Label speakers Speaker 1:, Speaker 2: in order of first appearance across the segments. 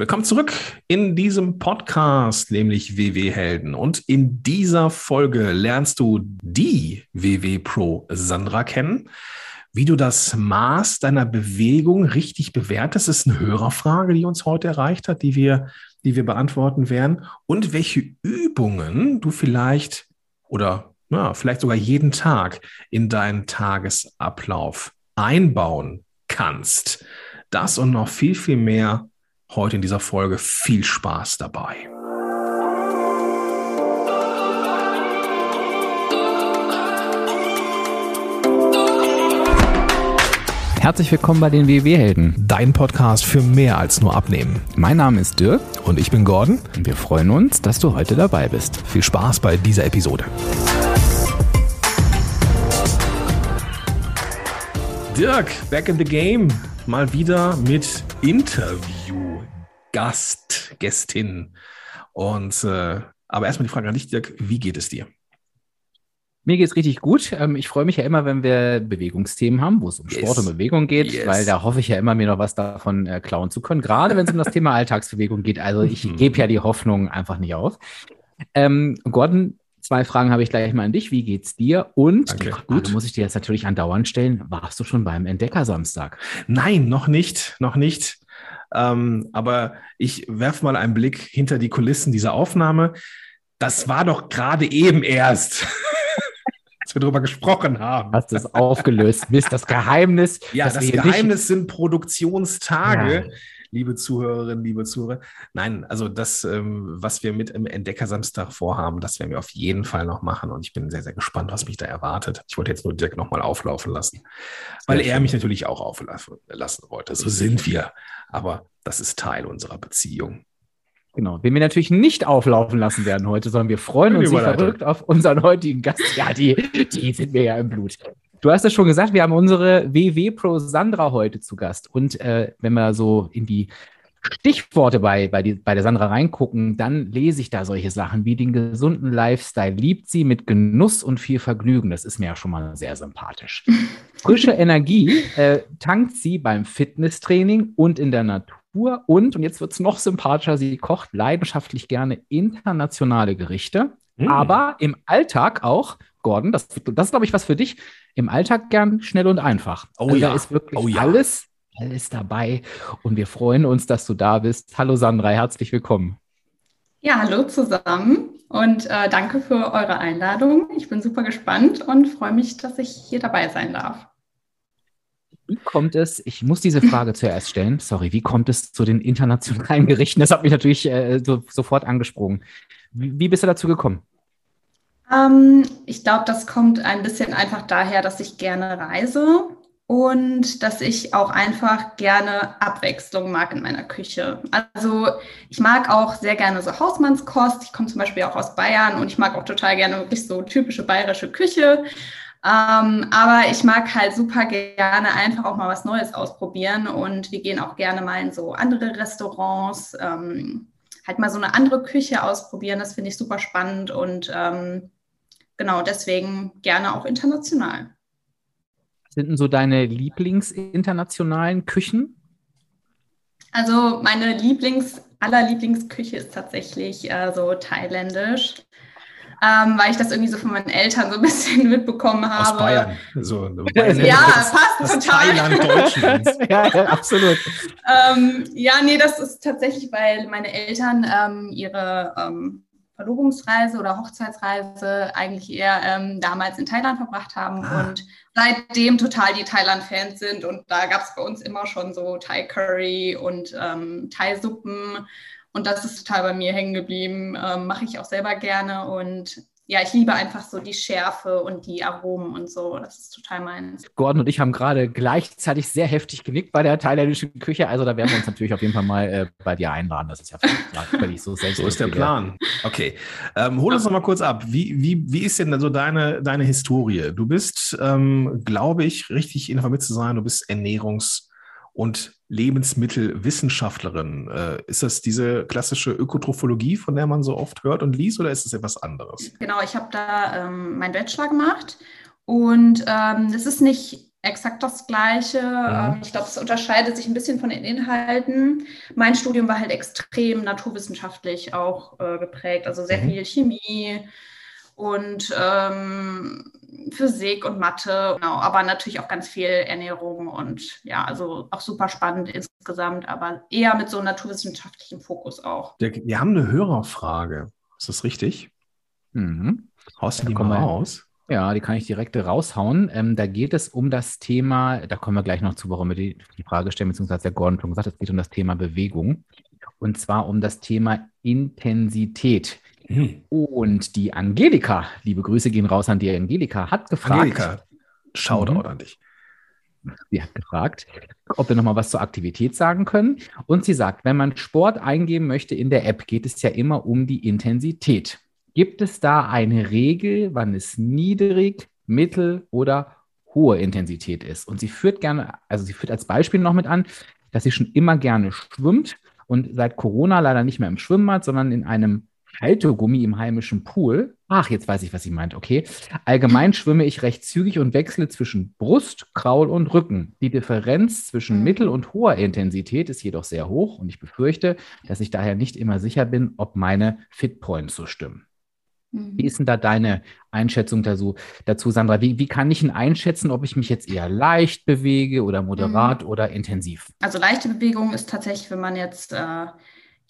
Speaker 1: Willkommen zurück in diesem Podcast, nämlich WW Helden. Und in dieser Folge lernst du die WW Pro Sandra kennen. Wie du das Maß deiner Bewegung richtig bewertest, ist eine Hörerfrage, die uns heute erreicht hat, die wir, die wir beantworten werden. Und welche Übungen du vielleicht oder ja, vielleicht sogar jeden Tag in deinen Tagesablauf einbauen kannst. Das und noch viel, viel mehr heute in dieser Folge. Viel Spaß dabei.
Speaker 2: Herzlich willkommen bei den WW-Helden.
Speaker 1: Dein Podcast für mehr als nur Abnehmen.
Speaker 2: Mein Name ist Dirk.
Speaker 1: Und ich bin Gordon.
Speaker 2: Und wir freuen uns, dass du heute dabei bist.
Speaker 1: Viel Spaß bei dieser Episode. Dirk, back in the game. Mal wieder mit Interview. Gast, Gästin. Und äh, aber erstmal die Frage an dich, Dirk, wie geht es dir?
Speaker 2: Mir geht es richtig gut. Ähm, ich freue mich ja immer, wenn wir Bewegungsthemen haben, wo es um yes. Sport und Bewegung geht, yes. weil da hoffe ich ja immer, mir noch was davon äh, klauen zu können, gerade wenn es um das Thema Alltagsbewegung geht. Also ich mhm. gebe ja die Hoffnung einfach nicht auf. Ähm, Gordon, zwei Fragen habe ich gleich mal an dich. Wie geht's dir? Und
Speaker 1: Danke.
Speaker 2: Frage muss ich dir jetzt natürlich andauernd stellen. Warst du schon beim Entdeckersamstag?
Speaker 1: Nein, noch nicht, noch nicht. Ähm, aber ich werfe mal einen Blick hinter die Kulissen dieser Aufnahme. Das war doch gerade eben erst. als wir darüber gesprochen haben.
Speaker 2: Hast du es aufgelöst? Mist, das Geheimnis.
Speaker 1: Ja, das Geheimnis sind Produktionstage. Ja. Liebe Zuhörerinnen, liebe Zuhörer. Nein, also das, ähm, was wir mit im Entdeckersamstag vorhaben, das werden wir auf jeden Fall noch machen. Und ich bin sehr, sehr gespannt, was mich da erwartet. Ich wollte jetzt nur Dirk nochmal auflaufen lassen, weil er mich natürlich auch auflaufen lassen wollte. So sind wir. Aber das ist Teil unserer Beziehung.
Speaker 2: Genau, den wir natürlich nicht auflaufen lassen werden heute, sondern wir freuen uns wie verrückt auf unseren heutigen Gast. Ja, die, die sind mir ja im Blut. Du hast es schon gesagt, wir haben unsere WW Pro Sandra heute zu Gast. Und äh, wenn wir so in die Stichworte bei, bei, die, bei der Sandra reingucken, dann lese ich da solche Sachen wie den gesunden Lifestyle liebt sie mit Genuss und viel Vergnügen. Das ist mir ja schon mal sehr sympathisch. Frische Energie äh, tankt sie beim Fitnesstraining und in der Natur. Und, und jetzt wird es noch sympathischer, sie kocht leidenschaftlich gerne internationale Gerichte, mm. aber im Alltag auch, Gordon, das, das ist, glaube ich, was für dich, im Alltag gern schnell und einfach.
Speaker 1: Oh also ja.
Speaker 2: Da ist wirklich
Speaker 1: oh ja.
Speaker 2: alles, alles dabei und wir freuen uns, dass du da bist. Hallo Sandra, herzlich willkommen.
Speaker 3: Ja, hallo zusammen und äh, danke für eure Einladung. Ich bin super gespannt und freue mich, dass ich hier dabei sein darf.
Speaker 2: Wie kommt es, ich muss diese Frage zuerst stellen, sorry, wie kommt es zu den internationalen Gerichten? Das hat mich natürlich äh, so, sofort angesprochen. Wie, wie, bist du dazu gekommen?
Speaker 3: Ähm, ich glaube, das kommt ein bisschen einfach daher, dass ich gerne reise und dass ich auch einfach gerne Abwechslung mag in meiner Küche. Also ich mag auch sehr gerne so Hausmannskost. Ich komme zum Beispiel auch aus Bayern und ich mag auch total gerne wirklich so typische bayerische Küche. Ähm, aber ich mag halt super gerne einfach auch mal was Neues ausprobieren und wir gehen auch gerne mal in so andere Restaurants, ähm, halt mal so eine andere Küche ausprobieren. Das finde ich super spannend und ähm, genau deswegen gerne auch international.
Speaker 2: Sind denn so deine Lieblingsinternationalen Küchen?
Speaker 3: Also meine Lieblings, aller Lieblingsküche ist tatsächlich äh, so thailändisch ähm, weil ich das irgendwie so von meinen Eltern so ein bisschen mitbekommen habe.
Speaker 1: Aus Bayern. So,
Speaker 3: ja, fast total.
Speaker 1: Thailand Deutschlands.
Speaker 2: ja, ja, absolut.
Speaker 3: ähm, ja, nee, das ist tatsächlich, weil meine Eltern ähm, ihre ähm, Verlobungsreise oder Hochzeitsreise eigentlich eher ähm, damals in Thailand verbracht haben ah. und seitdem total die Thailand-Fans sind. Und da gab es bei uns immer schon so Thai-Curry und ähm, Thai-Suppen und das ist total bei mir hängen geblieben. Ähm, Mache ich auch selber gerne. Und ja, ich liebe einfach so die Schärfe und die Aromen und so. Das ist total meins.
Speaker 2: Gordon und ich haben gerade gleichzeitig sehr heftig genickt bei der thailändischen Küche. Also da werden wir uns natürlich auf jeden Fall mal äh, bei dir einladen. Das ist ja völlig so selbst.
Speaker 1: So ist der Plan. Okay. Ähm, hol uns noch mal kurz ab. Wie, wie, wie ist denn so deine, deine Historie? Du bist, ähm, glaube ich, richtig informiert zu sein, du bist Ernährungs- und Lebensmittelwissenschaftlerin. Äh, ist das diese klassische Ökotrophologie, von der man so oft hört und liest, oder ist es etwas anderes?
Speaker 3: Genau, ich habe da ähm, meinen Bachelor gemacht und ähm, es ist nicht exakt das Gleiche. Ja. Ähm, ich glaube, es unterscheidet sich ein bisschen von den Inhalten. Mein Studium war halt extrem naturwissenschaftlich auch äh, geprägt, also sehr mhm. viel Chemie und ähm, Physik und Mathe, genau, aber natürlich auch ganz viel Ernährung und ja, also auch super spannend insgesamt, aber eher mit so einem naturwissenschaftlichen Fokus auch.
Speaker 1: Wir haben eine Hörerfrage. Ist das richtig?
Speaker 2: Mhm.
Speaker 1: Haust du die mal raus?
Speaker 2: Ja, die kann ich direkt raushauen. Ähm, da geht es um das Thema, da kommen wir gleich noch zu, warum wir die, die Frage stellen, beziehungsweise der Gordon schon gesagt, es geht um das Thema Bewegung. Und zwar um das Thema Intensität. Hm. Und die Angelika, liebe Grüße gehen raus an die Angelika, hat gefragt. Angelika,
Speaker 1: Shoutout mhm. an dich.
Speaker 2: Sie hat gefragt, ob wir nochmal was zur Aktivität sagen können. Und sie sagt, wenn man Sport eingeben möchte in der App, geht es ja immer um die Intensität. Gibt es da eine Regel, wann es niedrig, mittel oder hohe Intensität ist? Und sie führt gerne, also sie führt als Beispiel noch mit an, dass sie schon immer gerne schwimmt und seit Corona leider nicht mehr im Schwimmbad, sondern in einem Haltegummi im heimischen Pool. Ach, jetzt weiß ich, was sie meint. Okay. Allgemein schwimme ich recht zügig und wechsle zwischen Brust, Kraul und Rücken. Die Differenz zwischen mhm. mittel- und hoher Intensität ist jedoch sehr hoch und ich befürchte, dass ich daher nicht immer sicher bin, ob meine Fitpoints so stimmen. Wie ist denn da deine Einschätzung dazu, dazu Sandra? Wie, wie kann ich denn einschätzen, ob ich mich jetzt eher leicht bewege oder moderat mhm. oder intensiv?
Speaker 3: Also leichte Bewegung ist tatsächlich, wenn man jetzt äh,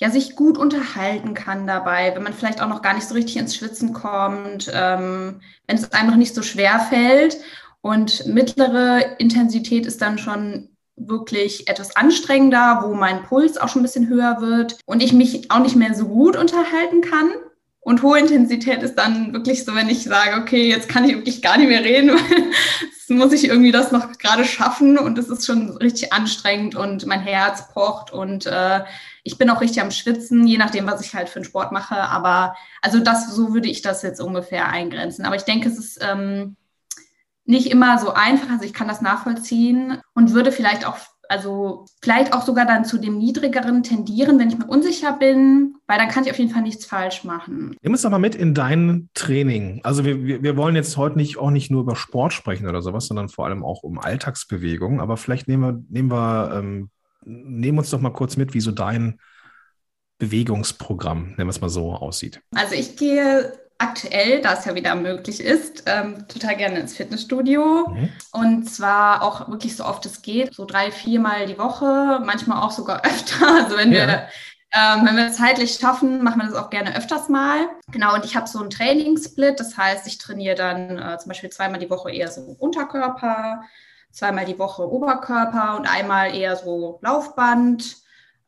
Speaker 3: ja sich gut unterhalten kann dabei, wenn man vielleicht auch noch gar nicht so richtig ins Schwitzen kommt, ähm, wenn es einem noch nicht so schwer fällt. Und mittlere Intensität ist dann schon wirklich etwas anstrengender, wo mein Puls auch schon ein bisschen höher wird und ich mich auch nicht mehr so gut unterhalten kann. Und hohe Intensität ist dann wirklich so, wenn ich sage, okay, jetzt kann ich wirklich gar nicht mehr reden, jetzt muss ich irgendwie das noch gerade schaffen und es ist schon richtig anstrengend und mein Herz pocht und äh, ich bin auch richtig am Schwitzen, je nachdem, was ich halt für einen Sport mache. Aber also das, so würde ich das jetzt ungefähr eingrenzen. Aber ich denke, es ist ähm, nicht immer so einfach. Also ich kann das nachvollziehen und würde vielleicht auch also vielleicht auch sogar dann zu dem niedrigeren tendieren, wenn ich mir unsicher bin, weil dann kann ich auf jeden Fall nichts falsch machen.
Speaker 1: Nimm uns doch mal mit in dein Training. Also wir, wir, wir wollen jetzt heute nicht auch nicht nur über Sport sprechen oder sowas, sondern vor allem auch um Alltagsbewegung. Aber vielleicht nehmen wir, nehmen wir, ähm, nehmen uns doch mal kurz mit, wie so dein Bewegungsprogramm, nennen wir es mal so, aussieht.
Speaker 3: Also ich gehe aktuell, da es ja wieder möglich ist, ähm, total gerne ins Fitnessstudio. Mhm. Und zwar auch wirklich so oft es geht, so drei, viermal die Woche, manchmal auch sogar öfter. Also wenn ja. wir ähm, wenn wir es zeitlich schaffen, machen wir das auch gerne öfters mal. Genau, und ich habe so einen Trainingssplit. Das heißt, ich trainiere dann äh, zum Beispiel zweimal die Woche eher so Unterkörper, zweimal die Woche Oberkörper und einmal eher so Laufband.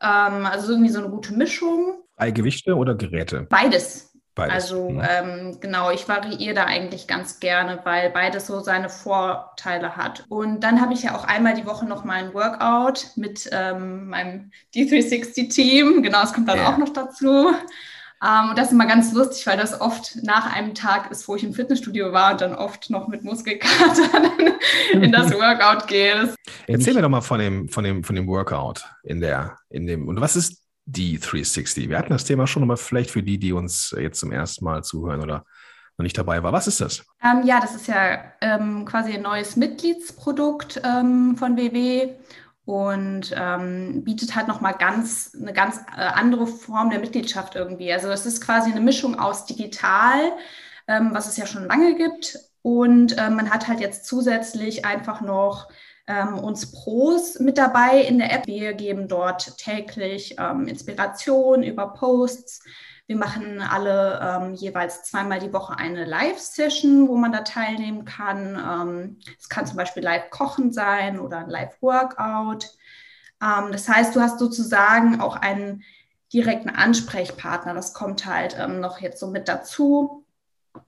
Speaker 3: Ähm, also irgendwie so eine gute Mischung.
Speaker 1: Gewichte oder Geräte?
Speaker 3: Beides. Beides. Also mhm. ähm, genau, ich variiere da eigentlich ganz gerne, weil beides so seine Vorteile hat. Und dann habe ich ja auch einmal die Woche noch mein Workout mit ähm, meinem D360-Team. Genau, es kommt dann ja. auch noch dazu. Ähm, und das ist immer ganz lustig, weil das oft nach einem Tag ist, wo ich im Fitnessstudio war und dann oft noch mit Muskelkater in das Workout gehe.
Speaker 1: Erzähl mir doch mal von dem, von dem, von dem Workout in der, in dem, und was ist die 360. Wir hatten das Thema schon, aber vielleicht für die, die uns jetzt zum ersten Mal zuhören oder noch nicht dabei war. Was ist das?
Speaker 3: Ähm, ja, das ist ja ähm, quasi ein neues Mitgliedsprodukt ähm, von WW und ähm, bietet halt nochmal ganz eine ganz äh, andere Form der Mitgliedschaft irgendwie. Also es ist quasi eine Mischung aus digital, ähm, was es ja schon lange gibt, und äh, man hat halt jetzt zusätzlich einfach noch ähm, uns Pros mit dabei in der App. Wir geben dort täglich ähm, Inspiration über Posts. Wir machen alle ähm, jeweils zweimal die Woche eine Live-Session, wo man da teilnehmen kann. Ähm, es kann zum Beispiel Live-Kochen sein oder ein Live-Workout. Ähm, das heißt, du hast sozusagen auch einen direkten Ansprechpartner. Das kommt halt ähm, noch jetzt so mit dazu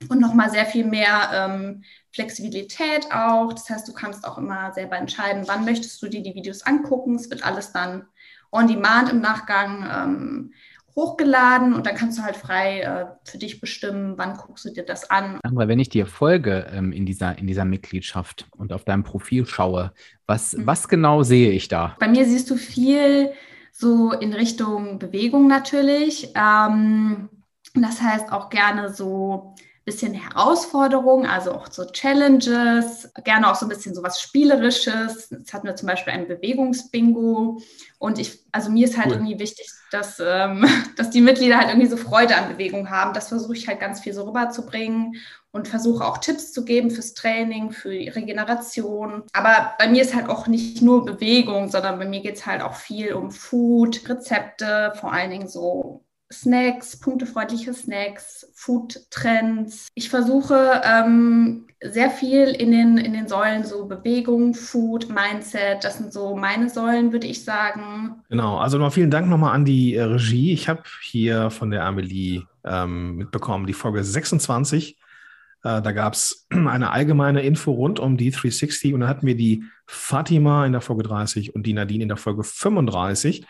Speaker 3: und nochmal sehr viel mehr ähm, Flexibilität auch. Das heißt, du kannst auch immer selber entscheiden, wann möchtest du dir die Videos angucken. Es wird alles dann on demand im Nachgang ähm, hochgeladen und dann kannst du halt frei äh, für dich bestimmen, wann guckst du dir das an.
Speaker 2: Aber wenn ich dir folge ähm, in, dieser, in dieser Mitgliedschaft und auf deinem Profil schaue, was, mhm. was genau sehe ich da?
Speaker 3: Bei mir siehst du viel so in Richtung Bewegung natürlich. Ähm, das heißt auch gerne so bisschen Herausforderungen, also auch so Challenges, gerne auch so ein bisschen so was Spielerisches. Jetzt hatten wir zum Beispiel ein Bewegungsbingo. Und ich, also mir ist halt cool. irgendwie wichtig, dass, ähm, dass die Mitglieder halt irgendwie so Freude an Bewegung haben. Das versuche ich halt ganz viel so rüberzubringen und versuche auch Tipps zu geben fürs Training, für die Regeneration. Aber bei mir ist halt auch nicht nur Bewegung, sondern bei mir geht es halt auch viel um Food, Rezepte, vor allen Dingen so Snacks, punktefreundliche Snacks, Food-Trends. Ich versuche ähm, sehr viel in den, in den Säulen so Bewegung, Food, Mindset. Das sind so meine Säulen, würde ich sagen.
Speaker 1: Genau, also noch vielen Dank nochmal an die äh, Regie. Ich habe hier von der Amelie ähm, mitbekommen, die Folge 26. Äh, da gab es eine allgemeine Info rund um die 360 und da hatten wir die Fatima in der Folge 30 und die Nadine in der Folge 35.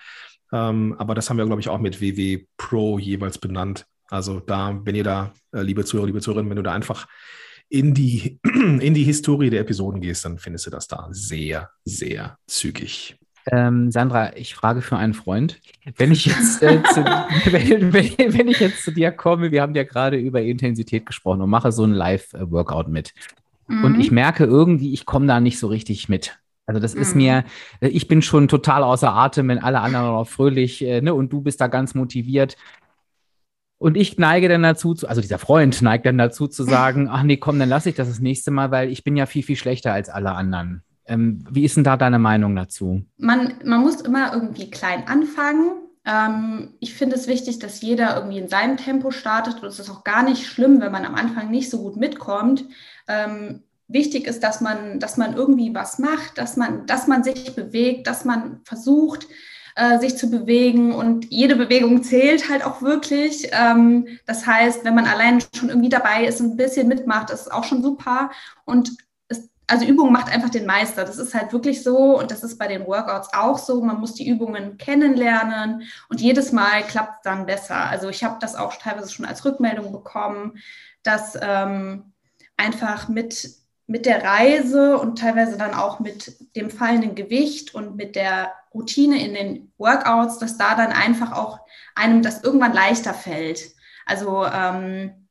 Speaker 1: Ähm, aber das haben wir, glaube ich, auch mit WW Pro jeweils benannt. Also da, wenn ihr da, äh, liebe Zuhörer, liebe Zuhörerinnen, wenn du da einfach in die, in die Historie der Episoden gehst, dann findest du das da sehr, sehr zügig.
Speaker 2: Ähm, Sandra, ich frage für einen Freund. Wenn ich jetzt, äh, zu, wenn, wenn, wenn, ich jetzt zu dir komme, wir haben ja gerade über Intensität gesprochen und mache so ein Live-Workout mit. Mhm. Und ich merke irgendwie, ich komme da nicht so richtig mit. Also das mhm. ist mir, äh, ich bin schon total außer Atem, wenn alle anderen noch fröhlich, äh, ne, und du bist da ganz motiviert. Und ich neige dann dazu, zu, also dieser Freund neigt dann dazu zu sagen, ach nee, komm, dann lasse ich das das nächste Mal, weil ich bin ja viel, viel schlechter als alle anderen. Ähm, wie ist denn da deine Meinung dazu?
Speaker 3: Man, man muss immer irgendwie klein anfangen. Ähm, ich finde es wichtig, dass jeder irgendwie in seinem Tempo startet. Und es ist auch gar nicht schlimm, wenn man am Anfang nicht so gut mitkommt. Ähm, wichtig ist, dass man, dass man irgendwie was macht, dass man, dass man sich bewegt, dass man versucht, äh, sich zu bewegen und jede Bewegung zählt halt auch wirklich. Ähm, das heißt, wenn man allein schon irgendwie dabei ist und ein bisschen mitmacht, ist auch schon super. Und es, also Übung macht einfach den Meister. Das ist halt wirklich so und das ist bei den Workouts auch so. Man muss die Übungen kennenlernen und jedes Mal klappt es dann besser. Also ich habe das auch teilweise schon als Rückmeldung bekommen, dass ähm, einfach mit mit der Reise und teilweise dann auch mit dem fallenden Gewicht und mit der Routine in den Workouts, dass da dann einfach auch einem das irgendwann leichter fällt. Also, ähm,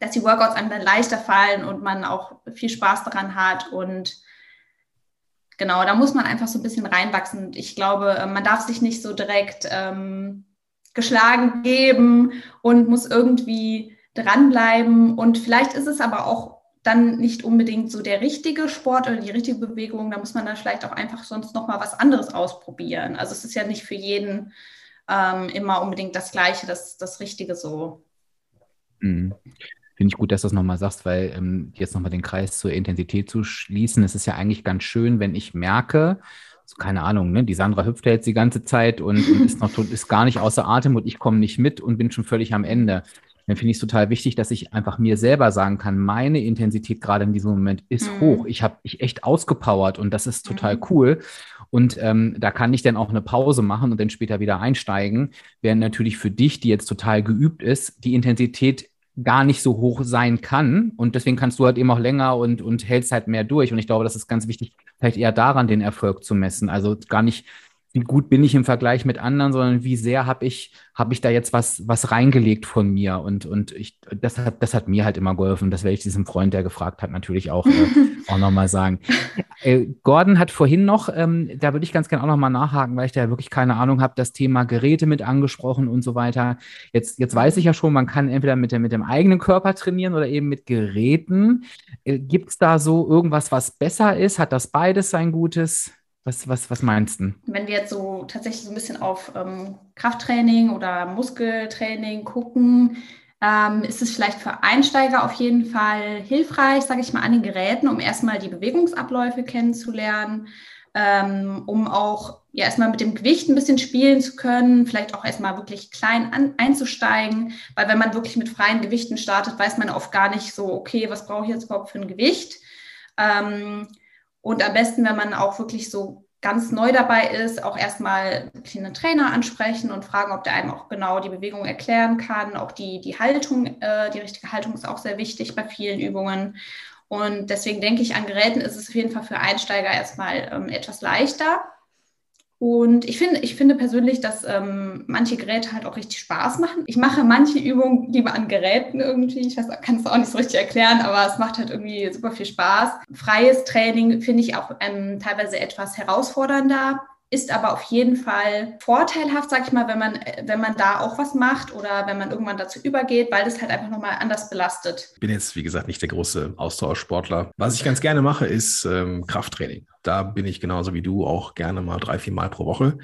Speaker 3: dass die Workouts einem dann leichter fallen und man auch viel Spaß daran hat und genau, da muss man einfach so ein bisschen reinwachsen. Ich glaube, äh, man darf sich nicht so direkt ähm, geschlagen geben und muss irgendwie dranbleiben. Und vielleicht ist es aber auch dann nicht unbedingt so der richtige Sport oder die richtige Bewegung. Da muss man dann vielleicht auch einfach sonst noch mal was anderes ausprobieren. Also es ist ja nicht für jeden ähm, immer unbedingt das Gleiche, das, das Richtige so.
Speaker 2: Mhm. Finde ich gut, dass du das nochmal sagst, weil ähm, jetzt nochmal den Kreis zur Intensität zu schließen, es ist ja eigentlich ganz schön, wenn ich merke, so keine Ahnung, ne, die Sandra hüpft ja jetzt die ganze Zeit und, und ist noch ist gar nicht außer Atem und ich komme nicht mit und bin schon völlig am Ende dann finde ich es total wichtig, dass ich einfach mir selber sagen kann, meine Intensität gerade in diesem Moment ist mhm. hoch. Ich habe mich echt ausgepowert und das ist total mhm. cool. Und ähm, da kann ich dann auch eine Pause machen und dann später wieder einsteigen. Während natürlich für dich, die jetzt total geübt ist, die Intensität gar nicht so hoch sein kann. Und deswegen kannst du halt eben auch länger und, und hältst halt mehr durch. Und ich glaube, das ist ganz wichtig, vielleicht eher daran den Erfolg zu messen. Also gar nicht wie gut bin ich im Vergleich mit anderen, sondern wie sehr habe ich, hab ich da jetzt was, was reingelegt von mir. Und, und ich, das, hat, das hat mir halt immer geholfen. Das werde ich diesem Freund, der gefragt hat, natürlich auch, äh, auch nochmal sagen. Äh, Gordon hat vorhin noch, ähm, da würde ich ganz gerne auch nochmal nachhaken, weil ich da wirklich keine Ahnung habe, das Thema Geräte mit angesprochen und so weiter. Jetzt, jetzt weiß ich ja schon, man kann entweder mit, der, mit dem eigenen Körper trainieren oder eben mit Geräten. Äh, Gibt es da so irgendwas, was besser ist? Hat das beides sein Gutes? Was, was, was meinst du?
Speaker 3: Wenn wir jetzt so tatsächlich so ein bisschen auf ähm, Krafttraining oder Muskeltraining gucken, ähm, ist es vielleicht für Einsteiger auf jeden Fall hilfreich, sage ich mal, an den Geräten, um erstmal die Bewegungsabläufe kennenzulernen, ähm, um auch ja erstmal mit dem Gewicht ein bisschen spielen zu können, vielleicht auch erstmal wirklich klein an, einzusteigen, weil wenn man wirklich mit freien Gewichten startet, weiß man oft gar nicht so, okay, was brauche ich jetzt überhaupt für ein Gewicht? Ähm, und am besten, wenn man auch wirklich so ganz neu dabei ist, auch erstmal einen Trainer ansprechen und fragen, ob der einem auch genau die Bewegung erklären kann. Auch die, die Haltung, äh, die richtige Haltung ist auch sehr wichtig bei vielen Übungen. Und deswegen denke ich, an Geräten ist es auf jeden Fall für Einsteiger erstmal ähm, etwas leichter. Und ich finde, ich finde persönlich, dass ähm, manche Geräte halt auch richtig Spaß machen. Ich mache manche Übungen lieber an Geräten irgendwie. Ich weiß, kann es auch nicht so richtig erklären, aber es macht halt irgendwie super viel Spaß. Freies Training finde ich auch ähm, teilweise etwas herausfordernder ist aber auf jeden Fall vorteilhaft, sag ich mal, wenn man, wenn man da auch was macht oder wenn man irgendwann dazu übergeht, weil das halt einfach nochmal anders belastet.
Speaker 1: Ich bin jetzt, wie gesagt, nicht der große Austauschsportler. Was ich ganz gerne mache, ist ähm, Krafttraining. Da bin ich genauso wie du auch gerne mal drei, vier Mal pro Woche.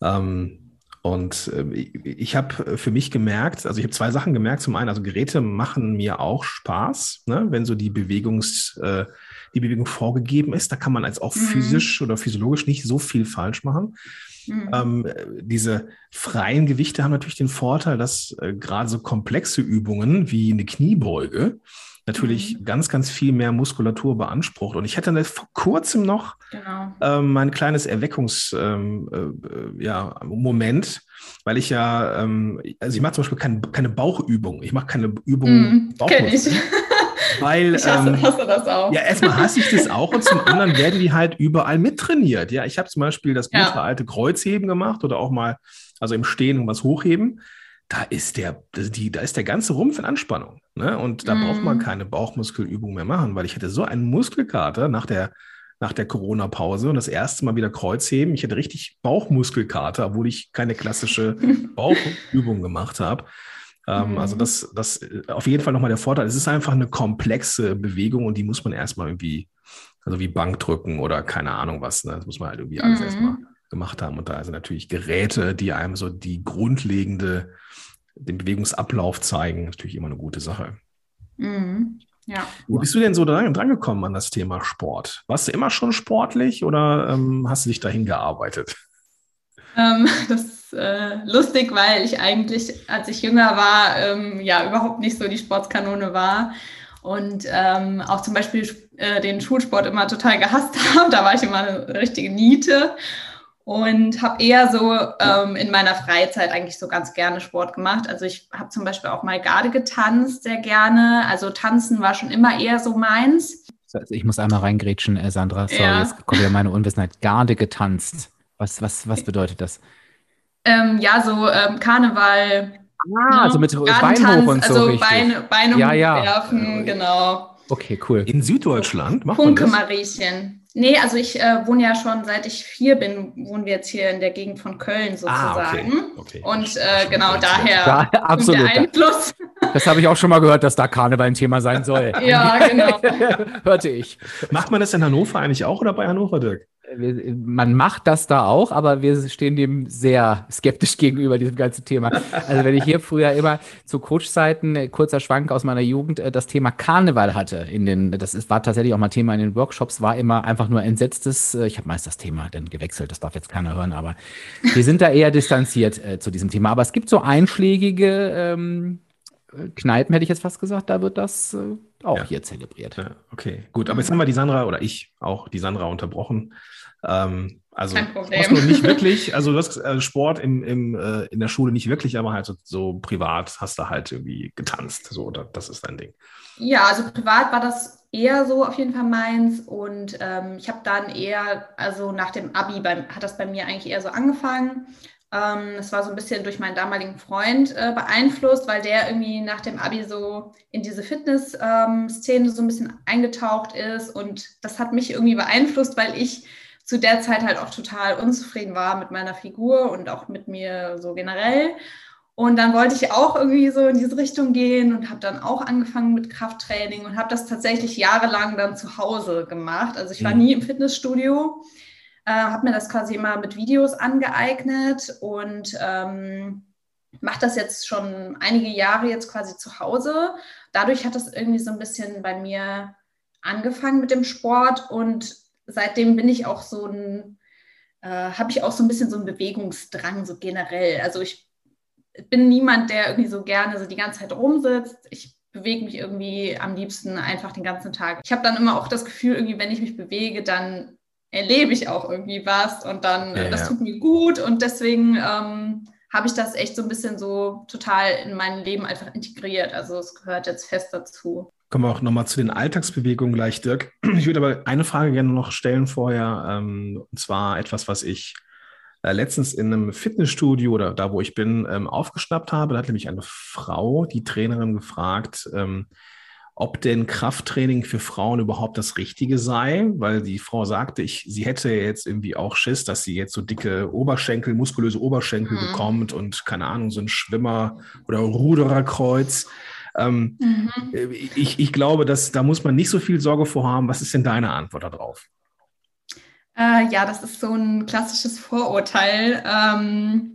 Speaker 1: Ähm, und äh, ich habe für mich gemerkt, also ich habe zwei Sachen gemerkt. Zum einen, also Geräte machen mir auch Spaß, ne? wenn so die Bewegungs, äh, die Bewegung vorgegeben ist. Da kann man als auch mhm. physisch oder physiologisch nicht so viel falsch machen. Mhm. Ähm, diese freien Gewichte haben natürlich den Vorteil, dass äh, gerade so komplexe Übungen wie eine Kniebeuge natürlich mhm. ganz, ganz viel mehr Muskulatur beansprucht. Und ich hatte vor kurzem noch genau. ähm, mein kleines Erweckungsmoment, ähm, äh, ja, weil ich ja, ähm, also ich mache zum Beispiel kein, keine Bauchübung. Ich mache keine Übung mm, Bauchmuskeln. Weil, ich hasse, ähm, hasse das auch. Ja, erstmal hasse ich das auch und zum anderen werden die halt überall mittrainiert. Ja, ich habe zum Beispiel das gute ja. alte Kreuzheben gemacht oder auch mal, also im Stehen was hochheben da ist der, die, da ist der ganze Rumpf in Anspannung. Ne? Und da mm. braucht man mhm. keine Bauchmuskelübung mehr machen, weil ich hatte so einen Muskelkater nach der, nach der Corona-Pause und das erste Mal wieder Kreuzheben. Ich hatte richtig Bauchmuskelkater, obwohl ich keine klassische Bauchübung gemacht habe. Ähm, mm. Also das, das auf jeden Fall nochmal der Vorteil. Es ist einfach eine komplexe Bewegung und die muss man erstmal irgendwie, also wie Bankdrücken oder keine Ahnung was, ne? das muss man halt irgendwie alles mm. erstmal gemacht haben. Und da sind natürlich Geräte, die einem so die grundlegende, den Bewegungsablauf zeigen, natürlich immer eine gute Sache. Mhm. Ja. Wie bist du denn so dran, dran, gekommen an das Thema Sport? Warst du immer schon sportlich oder ähm, hast du dich dahin gearbeitet?
Speaker 3: Ähm, das ist äh, lustig, weil ich eigentlich, als ich jünger war, ähm, ja überhaupt nicht so die Sportskanone war und ähm, auch zum Beispiel äh, den Schulsport immer total gehasst habe. Da war ich immer eine richtige Niete und habe eher so ähm, in meiner Freizeit eigentlich so ganz gerne Sport gemacht. Also ich habe zum Beispiel auch mal Garde getanzt, sehr gerne. Also tanzen war schon immer eher so meins.
Speaker 2: Ich muss einmal reingrätschen, äh, Sandra. Sorry, ja. jetzt kommt wieder meine Unwissenheit. Garde getanzt. Was, was, was bedeutet das?
Speaker 3: Ähm, ja, so ähm, Karneval.
Speaker 2: Ah, ne? also mit Bein hoch und so.
Speaker 3: Also Beine, Beine ja, ja. werfen, genau.
Speaker 2: Okay, cool.
Speaker 1: In Süddeutschland
Speaker 3: macht man das? Mariechen. Nee, also ich äh, wohne ja schon seit ich vier bin, wohnen wir jetzt hier in der Gegend von Köln sozusagen. Ah, okay. Okay. Und äh, genau daher
Speaker 2: ja, absolut. der Einfluss. Das habe ich auch schon mal gehört, dass da Karneval ein Thema sein soll.
Speaker 3: ja, genau.
Speaker 2: Hörte ich.
Speaker 1: Macht man das in Hannover eigentlich auch oder bei Hannover, Dirk?
Speaker 2: Man macht das da auch, aber wir stehen dem sehr skeptisch gegenüber, diesem ganzen Thema. Also wenn ich hier früher immer zu Coachzeiten, äh, kurzer Schwank aus meiner Jugend, äh, das Thema Karneval hatte, in den, das war tatsächlich auch mal Thema in den Workshops, war immer einfach nur entsetztes, äh, ich habe meist das Thema dann gewechselt, das darf jetzt keiner hören, aber wir sind da eher distanziert äh, zu diesem Thema. Aber es gibt so einschlägige ähm, Kneipen, hätte ich jetzt fast gesagt, da wird das äh, auch ja. hier zelebriert. Ja,
Speaker 1: okay, gut. Aber jetzt haben wir die Sandra oder ich auch die Sandra unterbrochen. Ähm, also hast du nicht wirklich, also du hast äh, Sport im, im, äh, in der Schule nicht wirklich, aber halt so, so, privat hast du halt irgendwie getanzt. So, oder das ist dein Ding.
Speaker 3: Ja, also privat war das eher so auf jeden Fall meins. Und ähm, ich habe dann eher, also nach dem Abi beim, hat das bei mir eigentlich eher so angefangen. Ähm, es war so ein bisschen durch meinen damaligen Freund äh, beeinflusst, weil der irgendwie nach dem Abi so in diese Fitness-Szene ähm, so ein bisschen eingetaucht ist. Und das hat mich irgendwie beeinflusst, weil ich zu der Zeit halt auch total unzufrieden war mit meiner Figur und auch mit mir so generell. Und dann wollte ich auch irgendwie so in diese Richtung gehen und habe dann auch angefangen mit Krafttraining und habe das tatsächlich jahrelang dann zu Hause gemacht. Also ich war mhm. nie im Fitnessstudio, äh, habe mir das quasi immer mit Videos angeeignet und ähm, mache das jetzt schon einige Jahre jetzt quasi zu Hause. Dadurch hat das irgendwie so ein bisschen bei mir angefangen mit dem Sport und seitdem bin ich auch so ein, äh, habe ich auch so ein bisschen so einen Bewegungsdrang, so generell. Also ich bin niemand, der irgendwie so gerne so die ganze Zeit rumsitzt. Ich bewege mich irgendwie am liebsten einfach den ganzen Tag. Ich habe dann immer auch das Gefühl, irgendwie, wenn ich mich bewege, dann erlebe ich auch irgendwie was und dann, ja, das ja. tut mir gut und deswegen ähm, habe ich das echt so ein bisschen so total in mein Leben einfach integriert. Also es gehört jetzt fest dazu.
Speaker 1: Kommen wir auch nochmal zu den Alltagsbewegungen gleich, Dirk. Ich würde aber eine Frage gerne noch stellen vorher, ähm, und zwar etwas, was ich äh, letztens in einem Fitnessstudio oder da, wo ich bin, ähm, aufgeschnappt habe. Da hat nämlich eine Frau, die Trainerin, gefragt, ähm, ob denn Krafttraining für Frauen überhaupt das Richtige sei, weil die Frau sagte, ich, sie hätte jetzt irgendwie auch Schiss, dass sie jetzt so dicke Oberschenkel, muskulöse Oberschenkel mhm. bekommt und keine Ahnung, so ein Schwimmer- oder Rudererkreuz. Ähm, mhm. ich, ich glaube, dass da muss man nicht so viel Sorge vor haben. Was ist denn deine Antwort darauf?
Speaker 3: Äh, ja, das ist so ein klassisches Vorurteil. Ähm,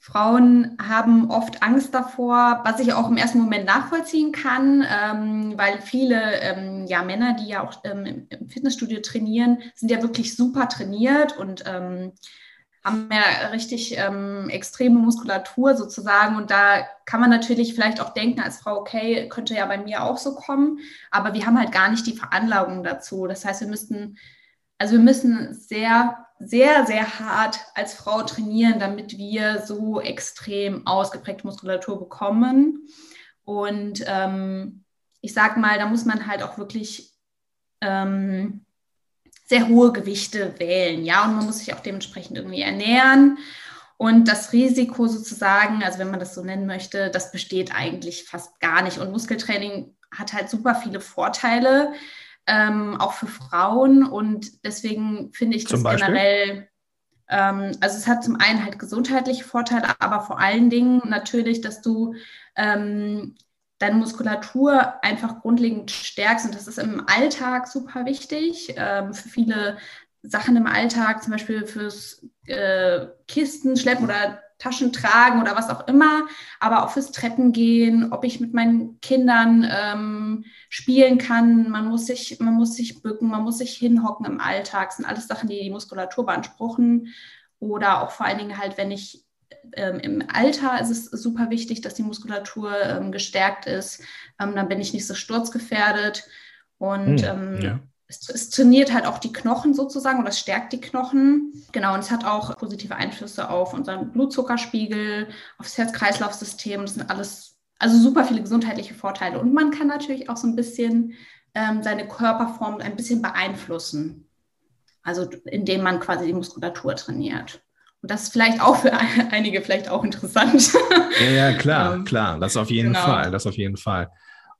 Speaker 3: Frauen haben oft Angst davor, was ich auch im ersten Moment nachvollziehen kann, ähm, weil viele ähm, ja, Männer, die ja auch ähm, im Fitnessstudio trainieren, sind ja wirklich super trainiert und ähm, haben ja richtig ähm, extreme Muskulatur sozusagen. Und da kann man natürlich vielleicht auch denken als Frau, okay, könnte ja bei mir auch so kommen, aber wir haben halt gar nicht die Veranlagung dazu. Das heißt, wir müssten also wir müssen sehr, sehr, sehr hart als Frau trainieren, damit wir so extrem ausgeprägte Muskulatur bekommen. Und ähm, ich sage mal, da muss man halt auch wirklich ähm, sehr hohe Gewichte wählen, ja, und man muss sich auch dementsprechend irgendwie ernähren. Und das Risiko sozusagen, also wenn man das so nennen möchte, das besteht eigentlich fast gar nicht. Und Muskeltraining hat halt super viele Vorteile ähm, auch für Frauen. Und deswegen finde ich das generell, ähm, also es hat zum einen halt gesundheitliche Vorteile, aber vor allen Dingen natürlich, dass du ähm, deine Muskulatur einfach grundlegend stärkst. Und das ist im Alltag super wichtig. Ähm, für viele Sachen im Alltag, zum Beispiel fürs äh, Kisten schleppen oder Taschen tragen oder was auch immer, aber auch fürs Treppengehen, ob ich mit meinen Kindern ähm, spielen kann. Man muss, sich, man muss sich bücken, man muss sich hinhocken im Alltag. Das sind alles Sachen, die die Muskulatur beanspruchen. Oder auch vor allen Dingen halt, wenn ich ähm, im Alter ist es super wichtig, dass die Muskulatur ähm, gestärkt ist. Ähm, dann bin ich nicht so sturzgefährdet. Und hm, ja es, es, trainiert halt auch die Knochen sozusagen oder es stärkt die Knochen. Genau, und es hat auch positive Einflüsse auf unseren Blutzuckerspiegel, auf das Herz-Kreislauf-System. Das sind alles, also super viele gesundheitliche Vorteile. Und man kann natürlich auch so ein bisschen ähm, seine Körperform ein bisschen beeinflussen. Also indem man quasi die Muskulatur trainiert. Das ist vielleicht auch für einige vielleicht auch interessant.
Speaker 1: Ja, ja, klar, ähm, klar. Das auf jeden genau. Fall. Das auf jeden Fall.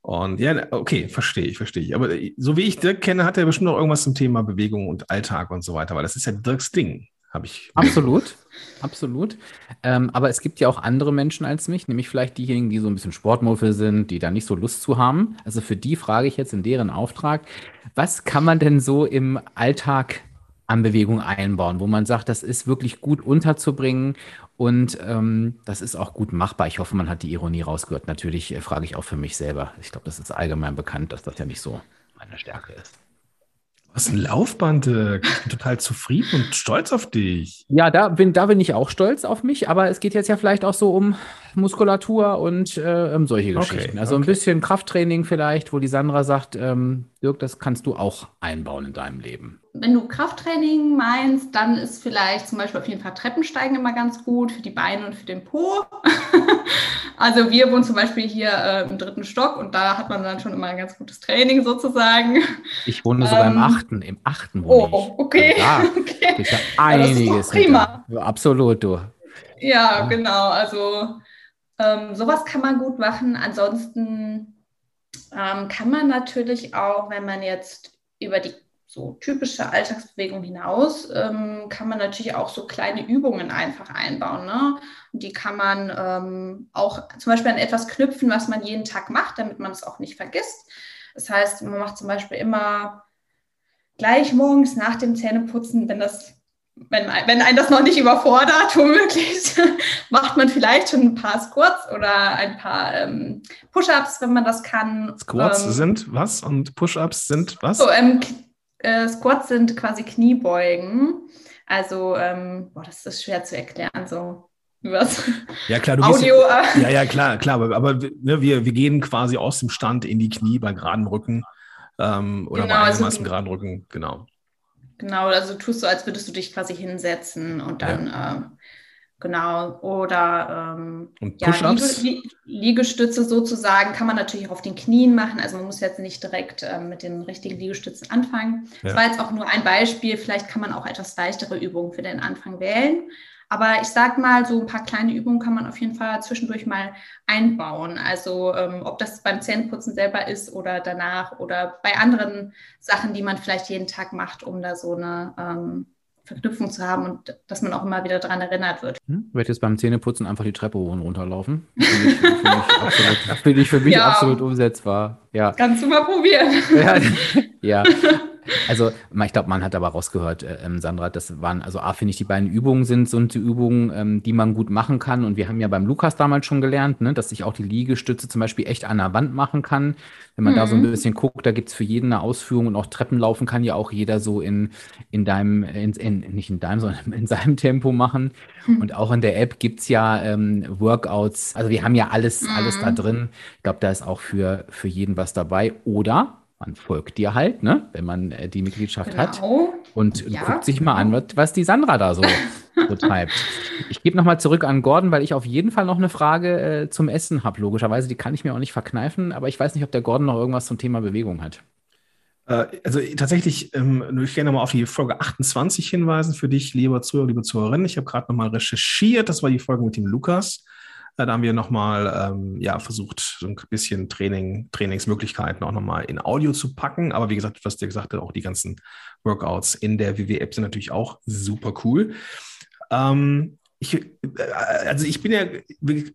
Speaker 1: Und ja, okay, verstehe ich, verstehe ich. Aber so wie ich Dirk kenne, hat er bestimmt noch irgendwas zum Thema Bewegung und Alltag und so weiter, weil das ist ja Dirks Ding, habe ich.
Speaker 2: Absolut, absolut. Ähm, aber es gibt ja auch andere Menschen als mich, nämlich vielleicht diejenigen, die so ein bisschen Sportmuffel sind, die da nicht so Lust zu haben. Also für die frage ich jetzt in deren Auftrag, was kann man denn so im Alltag an Bewegung einbauen, wo man sagt, das ist wirklich gut unterzubringen und ähm, das ist auch gut machbar. Ich hoffe, man hat die Ironie rausgehört. Natürlich äh, frage ich auch für mich selber. Ich glaube, das ist allgemein bekannt, dass das ja nicht so meine Stärke ist.
Speaker 1: Was ein Laufband. Äh, ich bin total zufrieden und stolz auf dich.
Speaker 2: Ja, da bin, da bin ich auch stolz auf mich, aber es geht jetzt ja vielleicht auch so um Muskulatur und äh, um solche Geschichten. Okay, also okay. ein bisschen Krafttraining vielleicht, wo die Sandra sagt, ähm, Dirk, das kannst du auch einbauen in deinem Leben.
Speaker 3: Wenn du Krafttraining meinst, dann ist vielleicht zum Beispiel auf jeden Fall Treppensteigen immer ganz gut für die Beine und für den Po. also wir wohnen zum Beispiel hier äh, im dritten Stock und da hat man dann schon immer ein ganz gutes Training sozusagen.
Speaker 2: Ich wohne sogar ähm, im achten, im achten wohne
Speaker 3: oh, ich. okay.
Speaker 2: Ja, okay. Ja einiges. Ja, prima. Ja, absolut, du.
Speaker 3: Ja, genau. Also ähm, sowas kann man gut machen. Ansonsten ähm, kann man natürlich auch, wenn man jetzt über die so typische Alltagsbewegung hinaus, ähm, kann man natürlich auch so kleine Übungen einfach einbauen. Ne? Und die kann man ähm, auch zum Beispiel an etwas knüpfen, was man jeden Tag macht, damit man es auch nicht vergisst. Das heißt, man macht zum Beispiel immer gleich morgens nach dem Zähneputzen, wenn das wenn, wenn ein das noch nicht überfordert, womöglich, macht man vielleicht schon ein paar Squats oder ein paar ähm, Push-Ups, wenn man das kann.
Speaker 1: Squats ähm, sind was und Push-Ups sind was?
Speaker 3: So, ähm, äh, Squats sind quasi Kniebeugen. Also, ähm, boah, das ist schwer zu erklären, so was?
Speaker 1: Ja, klar, du Audio. Gehst, ja, ja, klar, klar. Aber, aber ne, wir, wir gehen quasi aus dem Stand in die Knie bei geradem Rücken ähm, oder genau, bei einigermaßen also, geraden Rücken, genau.
Speaker 3: Genau, also tust du, als würdest du dich quasi hinsetzen und dann, ja. äh, genau, oder ähm,
Speaker 1: und ja,
Speaker 3: Liege, Liegestütze sozusagen kann man natürlich auch auf den Knien machen. Also man muss jetzt nicht direkt äh, mit den richtigen Liegestützen anfangen. Ja. Das war jetzt auch nur ein Beispiel. Vielleicht kann man auch etwas leichtere Übungen für den Anfang wählen. Aber ich sag mal, so ein paar kleine Übungen kann man auf jeden Fall zwischendurch mal einbauen. Also ähm, ob das beim Zähneputzen selber ist oder danach oder bei anderen Sachen, die man vielleicht jeden Tag macht, um da so eine ähm, Verknüpfung zu haben und dass man auch immer wieder daran erinnert wird.
Speaker 2: Hm? Wird jetzt beim Zähneputzen einfach die Treppe hoch und runterlaufen? Finde ich, find ich, absolut, find ich für mich ja. absolut umsetzbar. Ja.
Speaker 3: Kannst du mal probieren.
Speaker 2: ja. ja. Also, ich glaube, man hat aber rausgehört, äh, ähm, Sandra, das waren, also A, finde ich, die beiden Übungen sind so die Übungen, ähm, die man gut machen kann. Und wir haben ja beim Lukas damals schon gelernt, ne, dass ich auch die Liegestütze zum Beispiel echt an der Wand machen kann. Wenn man mhm. da so ein mhm. bisschen guckt, da gibt es für jeden eine Ausführung und auch Treppen laufen kann ja auch jeder so in, in deinem, in, in, nicht in deinem, sondern in seinem Tempo machen. Mhm. Und auch in der App gibt es ja ähm, Workouts. Also wir haben ja alles, mhm. alles da mhm. drin. Ich glaube, da ist auch für, für jeden was dabei. Oder man folgt dir halt, ne, wenn man äh, die Mitgliedschaft genau. hat und ja, guckt sich mal an, was, was die Sandra da so, so treibt. Ich gebe nochmal zurück an Gordon, weil ich auf jeden Fall noch eine Frage äh, zum Essen habe, logischerweise. Die kann ich mir auch nicht verkneifen, aber ich weiß nicht, ob der Gordon noch irgendwas zum Thema Bewegung hat.
Speaker 1: Äh, also tatsächlich, ähm, ich gerne nochmal auf die Folge 28 hinweisen für dich, lieber Zuhörer, liebe Zuhörerin. Ich habe gerade nochmal recherchiert, das war die Folge mit dem Lukas. Da haben wir nochmal ähm, ja, versucht, so ein bisschen Training, Trainingsmöglichkeiten auch nochmal in Audio zu packen. Aber wie gesagt, was dir gesagt hat, auch die ganzen Workouts in der WW-App sind natürlich auch super cool. Ähm, ich, äh, also ich bin ja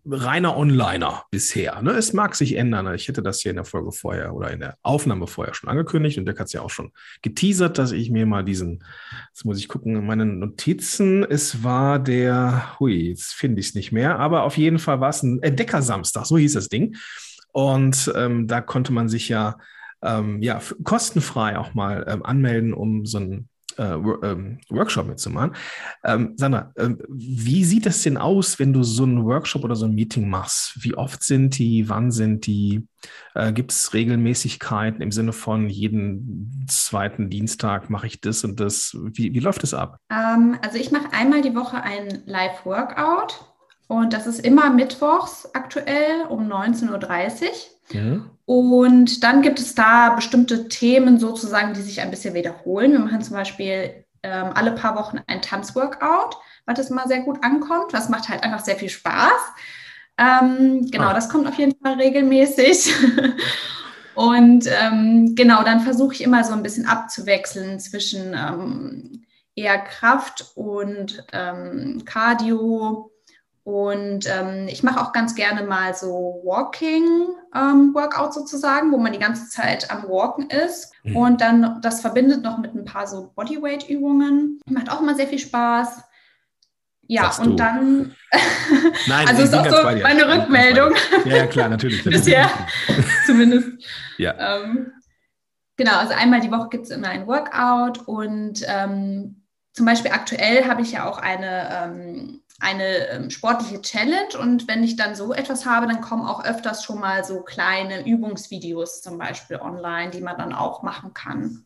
Speaker 1: reiner Onliner bisher. Ne? Es mag sich ändern. Ich hätte das hier in der Folge vorher oder in der Aufnahme vorher schon angekündigt und der hat es ja auch schon geteasert, dass ich mir mal diesen, jetzt muss ich gucken, meine Notizen, es war der, hui, jetzt finde ich es nicht mehr, aber auf jeden Fall war es ein Entdeckersamstag, so hieß das Ding. Und ähm, da konnte man sich ja, ähm, ja kostenfrei auch mal ähm, anmelden, um so ein äh, Workshop mitzumachen. Ähm, Sandra, äh, wie sieht es denn aus, wenn du so einen Workshop oder so ein Meeting machst? Wie oft sind die? Wann sind die? Äh, Gibt es Regelmäßigkeiten im Sinne von jeden zweiten Dienstag mache ich das und das? Wie, wie läuft es ab?
Speaker 3: Ähm, also ich mache einmal die Woche ein Live-Workout und das ist immer mittwochs aktuell um 19.30 Uhr. Mhm. Und dann gibt es da bestimmte Themen sozusagen, die sich ein bisschen wiederholen. Wir machen zum Beispiel ähm, alle paar Wochen ein Tanzworkout, was das immer sehr gut ankommt. Das macht halt einfach sehr viel Spaß. Ähm, genau, ah. das kommt auf jeden Fall regelmäßig. Und ähm, genau, dann versuche ich immer so ein bisschen abzuwechseln zwischen ähm, eher Kraft und ähm, Cardio und ähm, ich mache auch ganz gerne mal so Walking-Workout ähm, sozusagen, wo man die ganze Zeit am Walken ist. Mhm. Und dann das verbindet noch mit ein paar so Bodyweight-Übungen. Macht auch immer sehr viel Spaß. Ja, Sagst und du. dann.
Speaker 1: Nein,
Speaker 3: also ist auch so meine Rückmeldung.
Speaker 1: Ja, ja, klar, natürlich.
Speaker 3: Bisher zumindest. Ja. Ähm, genau, also einmal die Woche gibt es immer ein Workout und ähm, zum Beispiel aktuell habe ich ja auch eine ähm, eine ähm, sportliche Challenge und wenn ich dann so etwas habe, dann kommen auch öfters schon mal so kleine Übungsvideos zum Beispiel online, die man dann auch machen kann.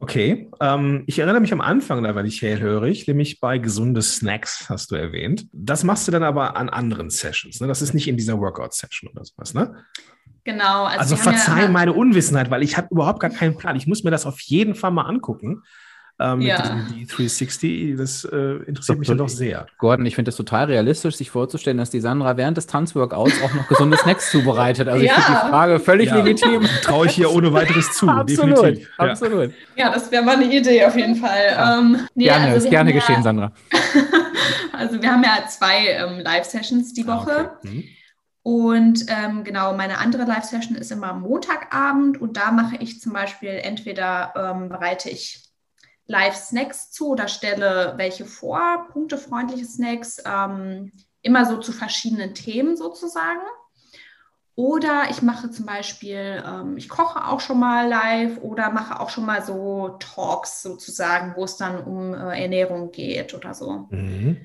Speaker 1: Okay, ähm, ich erinnere mich am Anfang, da war ich hellhörig, nämlich bei gesunde Snacks, hast du erwähnt. Das machst du dann aber an anderen Sessions, ne? Das ist nicht in dieser Workout-Session oder sowas, ne?
Speaker 3: Genau.
Speaker 1: Also, also verzeih ja, meine Unwissenheit, weil ich habe überhaupt gar keinen Plan. Ich muss mir das auf jeden Fall mal angucken ähm, ja. mit diesem D360. Das äh, interessiert mich ja doch sehr.
Speaker 2: Gordon, ich finde es total realistisch, sich vorzustellen, dass die Sandra während des Tanzworkouts auch noch gesunde Snacks zubereitet. Also ja. ich finde die Frage völlig ja. legitim.
Speaker 1: Traue ich hier ohne weiteres zu.
Speaker 2: absolut, definitiv. absolut.
Speaker 3: Ja, das wäre mal eine Idee auf jeden Fall. Ähm,
Speaker 2: nee, gerne, also ist gerne geschehen, Sandra.
Speaker 3: also wir haben ja zwei ähm, Live-Sessions die ah, Woche. Okay. Mhm. Und ähm, genau, meine andere Live-Session ist immer Montagabend und da mache ich zum Beispiel entweder ähm, bereite ich Live-Snacks zu oder stelle welche vor, punktefreundliche Snacks, ähm, immer so zu verschiedenen Themen sozusagen. Oder ich mache zum Beispiel, ähm, ich koche auch schon mal live oder mache auch schon mal so Talks sozusagen, wo es dann um äh, Ernährung geht oder so. Mhm.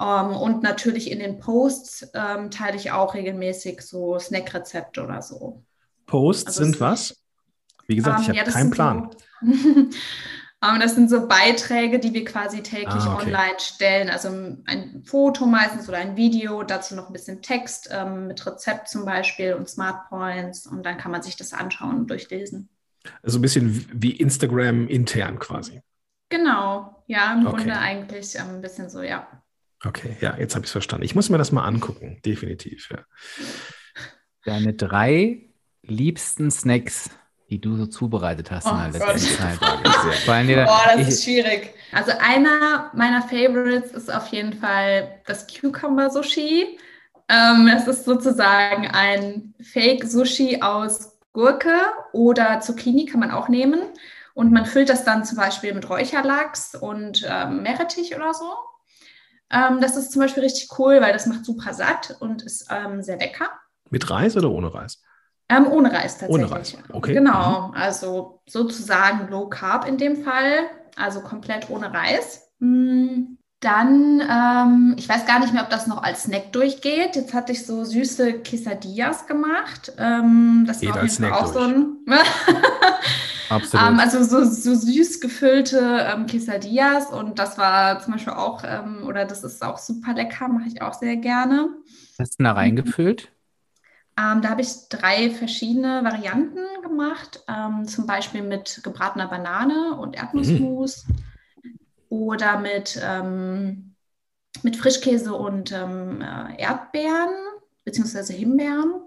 Speaker 3: Ähm, und natürlich in den Posts ähm, teile ich auch regelmäßig so Snackrezepte oder so.
Speaker 1: Posts also sind was? Wie gesagt, ich ähm, habe ja, keinen Plan. So
Speaker 3: Ähm, das sind so Beiträge, die wir quasi täglich ah, okay. online stellen. Also ein Foto meistens oder ein Video, dazu noch ein bisschen Text ähm, mit Rezept zum Beispiel und Smart Points. Und dann kann man sich das anschauen und durchlesen.
Speaker 1: Also ein bisschen wie Instagram intern quasi.
Speaker 3: Genau, ja, im okay. Grunde eigentlich ähm, ein bisschen so, ja.
Speaker 1: Okay, ja, jetzt habe ich es verstanden. Ich muss mir das mal angucken, definitiv. Ja.
Speaker 2: Deine drei liebsten Snacks, die du so zubereitet hast oh in der letzten Zeit.
Speaker 3: Boah, das ist schwierig. Also einer meiner Favorites ist auf jeden Fall das Cucumber Sushi. Ähm, es ist sozusagen ein Fake Sushi aus Gurke oder Zucchini kann man auch nehmen. Und man füllt das dann zum Beispiel mit Räucherlachs und ähm, Meerrettich oder so. Ähm, das ist zum Beispiel richtig cool, weil das macht super satt und ist ähm, sehr lecker.
Speaker 1: Mit Reis oder ohne Reis?
Speaker 3: Ähm, ohne Reis tatsächlich.
Speaker 1: Ohne Reis, okay.
Speaker 3: Genau, mhm. also sozusagen Low Carb in dem Fall, also komplett ohne Reis. Mm, dann, ähm, ich weiß gar nicht mehr, ob das noch als Snack durchgeht. Jetzt hatte ich so süße Quesadillas gemacht. Ähm, das Geht war jeden Fall auch durch. so ein. Absolut. Ähm, also so, so süß gefüllte ähm, Quesadillas und das war zum Beispiel auch, ähm, oder das ist auch super lecker, mache ich auch sehr gerne.
Speaker 2: Hast du da reingefüllt?
Speaker 3: Ähm, da habe ich drei verschiedene Varianten gemacht, ähm, zum Beispiel mit gebratener Banane und Erdnussmus mhm. oder mit, ähm, mit Frischkäse und ähm, äh, Erdbeeren beziehungsweise Himbeeren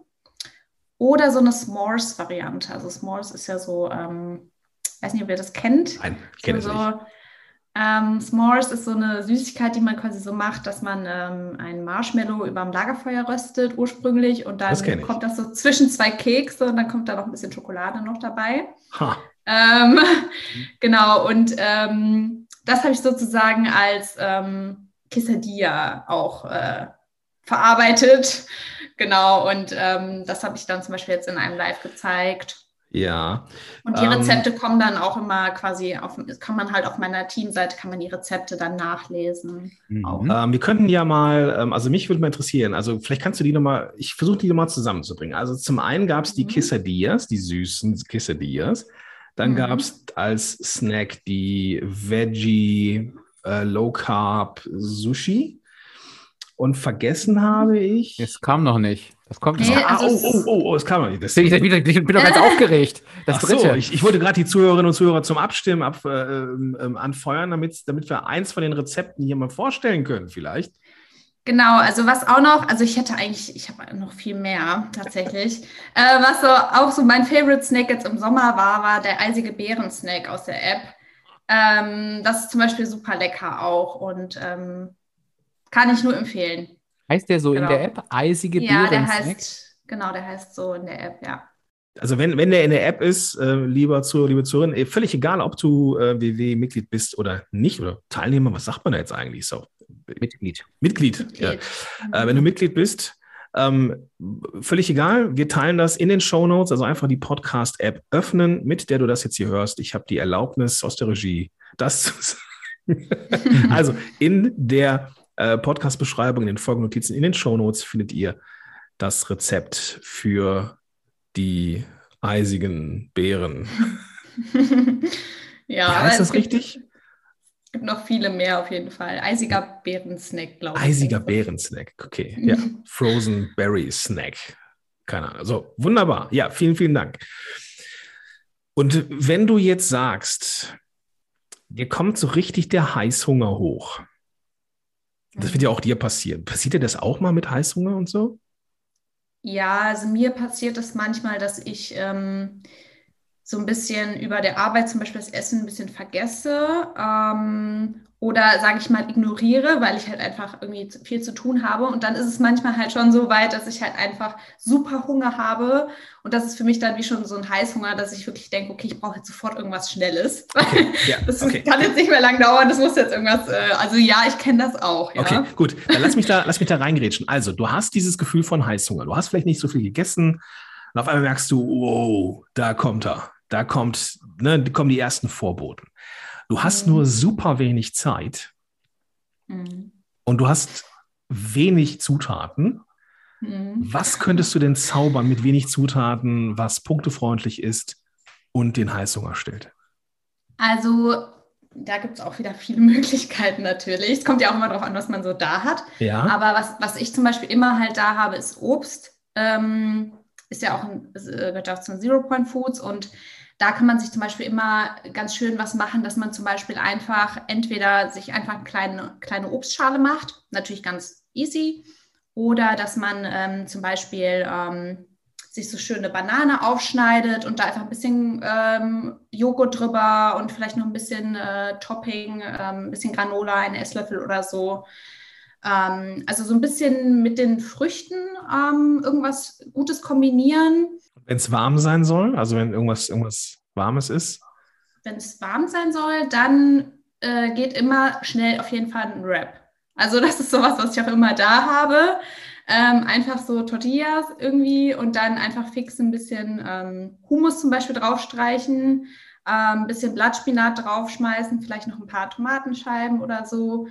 Speaker 3: oder so eine S'mores-Variante. Also S'mores ist ja so, ähm, weiß nicht, ob ihr das kennt.
Speaker 1: Nein, ich kenne
Speaker 3: so,
Speaker 1: es nicht.
Speaker 3: Ähm, S'mores ist so eine Süßigkeit, die man quasi so macht, dass man ähm, ein Marshmallow über dem Lagerfeuer röstet ursprünglich und dann das kommt das so zwischen zwei Kekse und dann kommt da noch ein bisschen Schokolade noch dabei. Ähm, genau, und ähm, das habe ich sozusagen als ähm, Quesadilla auch äh, verarbeitet. Genau, und ähm, das habe ich dann zum Beispiel jetzt in einem Live gezeigt.
Speaker 1: Ja.
Speaker 3: Und die Rezepte ähm, kommen dann auch immer quasi auf, kann man halt auf meiner Teamseite, kann man die Rezepte dann nachlesen.
Speaker 1: Mhm. Ähm, wir könnten ja mal, ähm, also mich würde mal interessieren, also vielleicht kannst du die nochmal, ich versuche die nochmal zusammenzubringen. Also zum einen gab es die mhm. Quesadillas, die süßen Quesadillas. Dann mhm. gab es als Snack die Veggie äh, Low Carb Sushi. Und vergessen habe ich.
Speaker 2: Es kam noch nicht. Das kommt
Speaker 1: nee, ah, oh, oh, oh, oh, es kam noch nicht. Das
Speaker 2: ich, ich, bin doch ganz aufgeregt. Das
Speaker 1: Ach dritte. So, ich, ich wollte gerade die Zuhörerinnen und Zuhörer zum Abstimmen ab, äh, äh, anfeuern, damit, damit wir eins von den Rezepten hier mal vorstellen können, vielleicht.
Speaker 3: Genau, also was auch noch, also ich hätte eigentlich, ich habe noch viel mehr tatsächlich. äh, was so auch so mein Favorite Snack jetzt im Sommer war, war der eisige Beeren-Snack aus der App. Ähm, das ist zum Beispiel super lecker auch und ähm, kann ich nur empfehlen.
Speaker 2: Heißt der so genau. in der App? Eisige
Speaker 3: Ja, der heißt, genau, der heißt so in der App, ja.
Speaker 1: Also wenn, wenn der in der App ist, äh, lieber Zuhörer, liebe Zuhörerin, eh, völlig egal, ob du äh, WW-Mitglied bist oder nicht, oder Teilnehmer, was sagt man da jetzt eigentlich so?
Speaker 2: Mitglied.
Speaker 1: Mitglied, Mitglied. ja. Mhm. Äh, wenn du Mitglied bist, ähm, völlig egal, wir teilen das in den Show Notes, also einfach die Podcast-App öffnen, mit der du das jetzt hier hörst. Ich habe die Erlaubnis aus der Regie, das zu sagen. also in der äh, Podcast-Beschreibung, in den Folgennotizen, in den Shownotes findet ihr das Rezept für die eisigen Beeren.
Speaker 3: ja,
Speaker 1: ja heißt das richtig?
Speaker 3: Es gibt noch viele mehr auf jeden Fall. Eisiger Beerensnack, glaube
Speaker 1: ich. Eisiger Beerensnack, okay. Ja, Frozen Berry Snack. Keine Ahnung. So, wunderbar. Ja, vielen, vielen Dank. Und wenn du jetzt sagst, dir kommt so richtig der Heißhunger hoch, das wird ja auch dir passieren. Passiert dir das auch mal mit Heißhunger und so?
Speaker 3: Ja, also mir passiert es das manchmal, dass ich ähm, so ein bisschen über der Arbeit zum Beispiel das Essen ein bisschen vergesse ähm, oder sage ich mal ignoriere, weil ich halt einfach irgendwie viel zu tun habe. Und dann ist es manchmal halt schon so weit, dass ich halt einfach super Hunger habe. Und das ist für mich dann wie schon so ein Heißhunger, dass ich wirklich denke, okay, ich brauche jetzt sofort irgendwas Schnelles. Okay, ja, das okay. kann jetzt nicht mehr lang dauern, das muss jetzt irgendwas, äh, also ja, ich kenne das auch. Ja.
Speaker 1: Okay, gut. Dann lass mich da, lass mich da reingrätschen. Also, du hast dieses Gefühl von Heißhunger. Du hast vielleicht nicht so viel gegessen. Und auf einmal merkst du, wow, da kommt er. Da kommt, ne, kommen die ersten Vorboten. Du hast mhm. nur super wenig Zeit mhm. und du hast wenig Zutaten. Mhm. Was könntest du denn zaubern mit wenig Zutaten, was punktefreundlich ist und den Heißhunger stillt?
Speaker 3: Also, da gibt es auch wieder viele Möglichkeiten natürlich. Es kommt ja auch immer darauf an, was man so da hat.
Speaker 1: Ja.
Speaker 3: Aber was, was ich zum Beispiel immer halt da habe, ist Obst. Ähm, ist ja auch ein, gehört auch zu den Zero Point Foods und da kann man sich zum Beispiel immer ganz schön was machen, dass man zum Beispiel einfach entweder sich einfach eine kleine, kleine Obstschale macht, natürlich ganz easy, oder dass man ähm, zum Beispiel ähm, sich so schöne Banane aufschneidet und da einfach ein bisschen ähm, Joghurt drüber und vielleicht noch ein bisschen äh, Topping, ähm, ein bisschen Granola, ein Esslöffel oder so. Ähm, also so ein bisschen mit den Früchten ähm, irgendwas Gutes kombinieren.
Speaker 1: Wenn es warm sein soll, also wenn irgendwas, irgendwas Warmes ist?
Speaker 3: Wenn es warm sein soll, dann äh, geht immer schnell auf jeden Fall ein Wrap. Also das ist sowas, was ich auch immer da habe. Ähm, einfach so Tortillas irgendwie und dann einfach fix ein bisschen ähm, Hummus zum Beispiel draufstreichen, ein ähm, bisschen Blattspinat draufschmeißen, vielleicht noch ein paar Tomatenscheiben oder so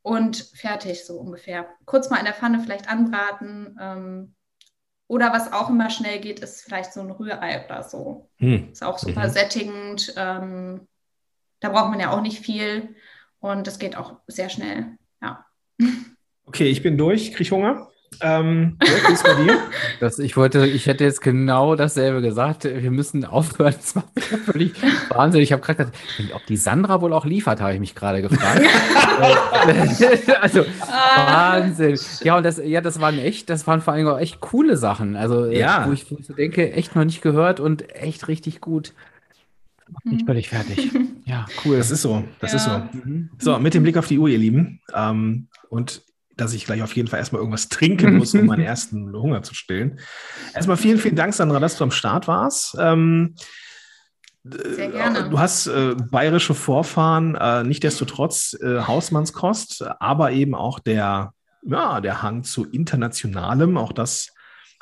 Speaker 3: und fertig so ungefähr. Kurz mal in der Pfanne vielleicht anbraten. Oder was auch immer schnell geht, ist vielleicht so ein Rührei oder so. Hm. Ist auch super mhm. sättigend. Ähm, da braucht man ja auch nicht viel und das geht auch sehr schnell. Ja.
Speaker 1: Okay, ich bin durch, kriege Hunger. Ähm, bei dir?
Speaker 2: Das, ich wollte, ich hätte jetzt genau dasselbe gesagt. Wir müssen aufhören. Das mich völlig Wahnsinn. Ich habe gerade gesagt, ob die Sandra wohl auch liefert, habe ich mich gerade gefragt. also Wahnsinn. Ja, und das, ja, das waren echt, das waren vor allem auch echt coole Sachen. Also, äh, ja. wo, ich, wo ich so denke, echt noch nicht gehört und echt richtig gut. Macht mich völlig fertig.
Speaker 1: Ja, cool. Das ist so. Das ja. ist so. So, mit dem Blick auf die Uhr, ihr Lieben. Ähm, und dass ich gleich auf jeden Fall erstmal irgendwas trinken muss, um meinen ersten Hunger zu stillen. Erstmal vielen, vielen Dank, Sandra, dass du am Start warst. Ähm,
Speaker 3: sehr gerne.
Speaker 1: Du hast äh, bayerische Vorfahren, äh, nichtdestotrotz äh, Hausmannskost, aber eben auch der, ja, der Hang zu internationalem, auch das,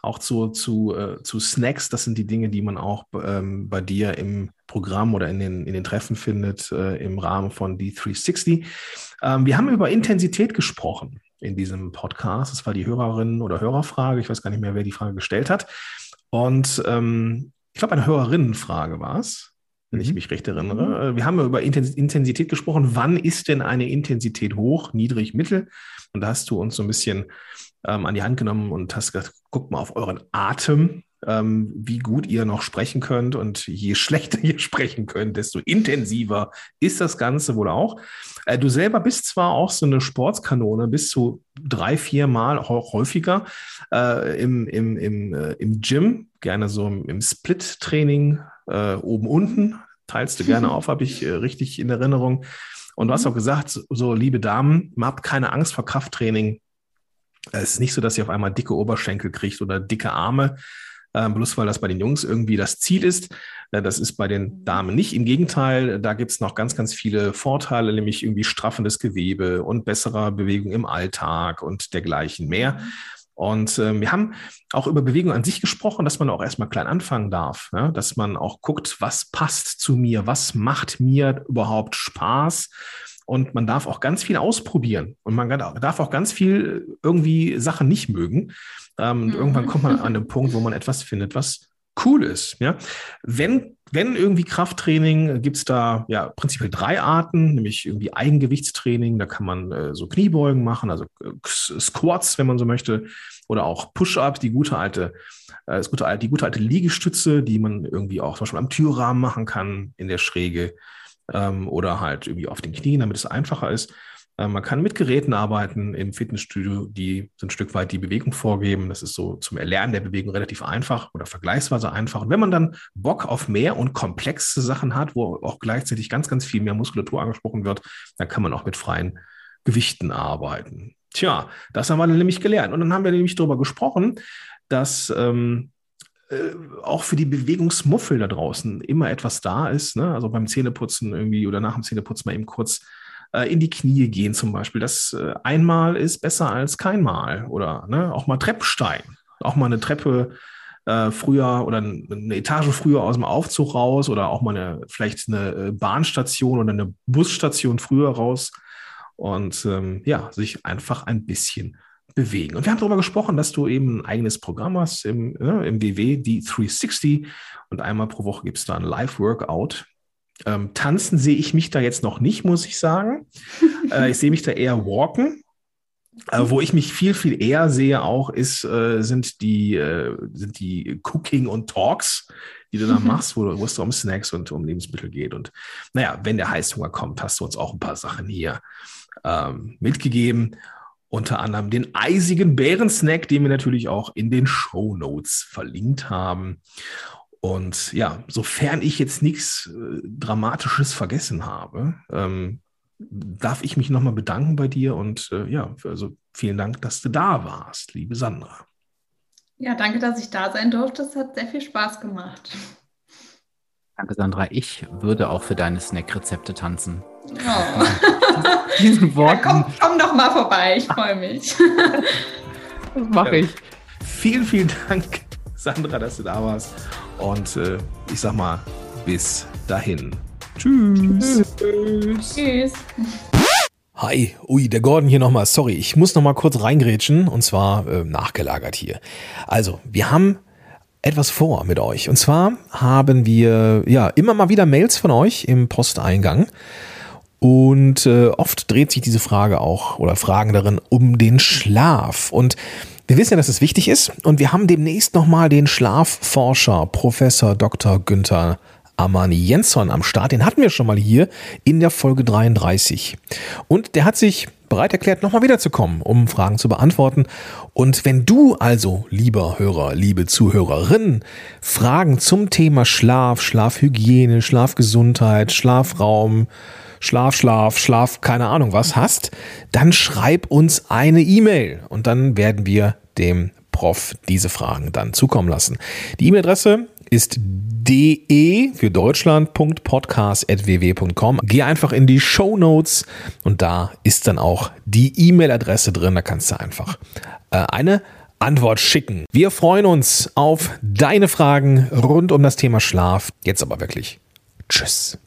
Speaker 1: auch zu, zu, äh, zu Snacks, das sind die Dinge, die man auch ähm, bei dir im Programm oder in den, in den Treffen findet, äh, im Rahmen von D360. Ähm, wir haben über Intensität gesprochen in diesem Podcast. Das war die Hörerin oder Hörerfrage. Ich weiß gar nicht mehr, wer die Frage gestellt hat. Und ähm, ich glaube, eine Hörerinnenfrage war es, wenn ich mhm. mich recht erinnere. Mhm. Äh, wir haben über Intensität gesprochen. Wann ist denn eine Intensität hoch, niedrig, mittel? Und da hast du uns so ein bisschen ähm, an die Hand genommen und hast gesagt, guckt mal auf euren Atem ähm, wie gut ihr noch sprechen könnt. Und je schlechter ihr sprechen könnt, desto intensiver ist das Ganze wohl auch. Äh, du selber bist zwar auch so eine Sportskanone, bis zu drei, vier Mal auch häufiger äh, im, im, im, äh, im Gym, gerne so im, im Split-Training äh, oben unten. Teilst du gerne auf, habe ich äh, richtig in Erinnerung. Und du hast mhm. auch gesagt, so liebe Damen, habt keine Angst vor Krafttraining. Es ist nicht so, dass ihr auf einmal dicke Oberschenkel kriegt oder dicke Arme, äh, bloß weil das bei den Jungs irgendwie das Ziel ist. Äh, das ist bei den Damen nicht. Im Gegenteil, da gibt es noch ganz, ganz viele Vorteile, nämlich irgendwie straffendes Gewebe und besserer Bewegung im Alltag und dergleichen mehr. Und äh, wir haben auch über Bewegung an sich gesprochen, dass man auch erstmal klein anfangen darf, ja? dass man auch guckt, was passt zu mir, was macht mir überhaupt Spaß. Und man darf auch ganz viel ausprobieren und man darf auch ganz viel irgendwie Sachen nicht mögen. Ähm, mhm. irgendwann kommt man an den Punkt, wo man etwas findet, was cool ist. Ja? Wenn, wenn irgendwie Krafttraining, gibt es da ja prinzipiell drei Arten, nämlich irgendwie Eigengewichtstraining, da kann man äh, so Kniebeugen machen, also äh, Squats, wenn man so möchte, oder auch Push-Ups, die gute alte, äh, das gute, die gute alte Liegestütze, die man irgendwie auch zum Beispiel am Türrahmen machen kann, in der Schräge ähm, oder halt irgendwie auf den Knien, damit es einfacher ist. Äh, man kann mit Geräten arbeiten im Fitnessstudio, die so ein Stück weit die Bewegung vorgeben. Das ist so zum Erlernen der Bewegung relativ einfach oder vergleichsweise einfach. Und wenn man dann Bock auf mehr und komplexe Sachen hat, wo auch gleichzeitig ganz, ganz viel mehr Muskulatur angesprochen wird, dann kann man auch mit freien Gewichten arbeiten. Tja, das haben wir nämlich gelernt. Und dann haben wir nämlich darüber gesprochen, dass ähm, äh, auch für die Bewegungsmuffel da draußen immer etwas da ist. Ne? Also beim Zähneputzen irgendwie oder nach dem Zähneputzen mal eben kurz äh, in die Knie gehen zum Beispiel. Das äh, einmal ist besser als keinmal oder ne, auch mal Treppstein, auch mal eine Treppe äh, früher oder eine Etage früher aus dem Aufzug raus oder auch mal eine, vielleicht eine äh, Bahnstation oder eine Busstation früher raus und ähm, ja, sich einfach ein bisschen bewegen. Und wir haben darüber gesprochen, dass du eben ein eigenes Programm hast im, ne, im WW, die 360 und einmal pro Woche gibt es da ein Live-Workout ähm, tanzen sehe ich mich da jetzt noch nicht, muss ich sagen. äh, ich sehe mich da eher walken. Äh, wo ich mich viel, viel eher sehe auch, ist, äh, sind die, äh, sind die Cooking und Talks, die du da machst, wo, wo es um Snacks und um Lebensmittel geht. Und naja, wenn der Heißhunger kommt, hast du uns auch ein paar Sachen hier ähm, mitgegeben. Unter anderem den eisigen Bärensnack, den wir natürlich auch in den Show Notes verlinkt haben. Und ja, sofern ich jetzt nichts äh, Dramatisches vergessen habe, ähm, darf ich mich nochmal bedanken bei dir und äh, ja, also vielen Dank, dass du da warst, liebe Sandra.
Speaker 3: Ja, danke, dass ich da sein durfte. Es hat sehr viel Spaß gemacht.
Speaker 2: Danke, Sandra. Ich würde auch für deine Snackrezepte tanzen. Oh. Diesen Worten.
Speaker 3: Ja, komm, komm doch mal vorbei, ich freue mich.
Speaker 2: das mache ich.
Speaker 1: Vielen, vielen Dank, Sandra, dass du da warst. Und äh, ich sag mal, bis dahin. Tschüss. Tschüss. Tschüss. Hi, ui, der Gordon hier nochmal. Sorry, ich muss nochmal kurz reingrätschen und zwar äh, nachgelagert hier. Also, wir haben etwas vor mit euch. Und zwar haben wir ja immer mal wieder Mails von euch im Posteingang. Und äh, oft dreht sich diese Frage auch oder Fragen darin um den Schlaf. Und wir wissen ja, dass es wichtig ist. Und wir haben demnächst nochmal den Schlafforscher Professor Dr. Günther Armani Jensson am Start. Den hatten wir schon mal hier in der Folge 33. Und der hat sich bereit erklärt, nochmal wiederzukommen, um Fragen zu beantworten. Und wenn du also, lieber Hörer, liebe Zuhörerin, Fragen zum Thema Schlaf, Schlafhygiene, Schlafgesundheit, Schlafraum, Schlaf, Schlaf, Schlaf, keine Ahnung was hast, dann schreib uns eine E-Mail und dann werden wir dem Prof diese Fragen dann zukommen lassen. Die E-Mail-Adresse ist de für deutschland.podcast.ww.com. Geh einfach in die Show Notes und da ist dann auch die E-Mail-Adresse drin. Da kannst du einfach äh, eine Antwort schicken. Wir freuen uns auf deine Fragen rund um das Thema Schlaf. Jetzt aber wirklich. Tschüss.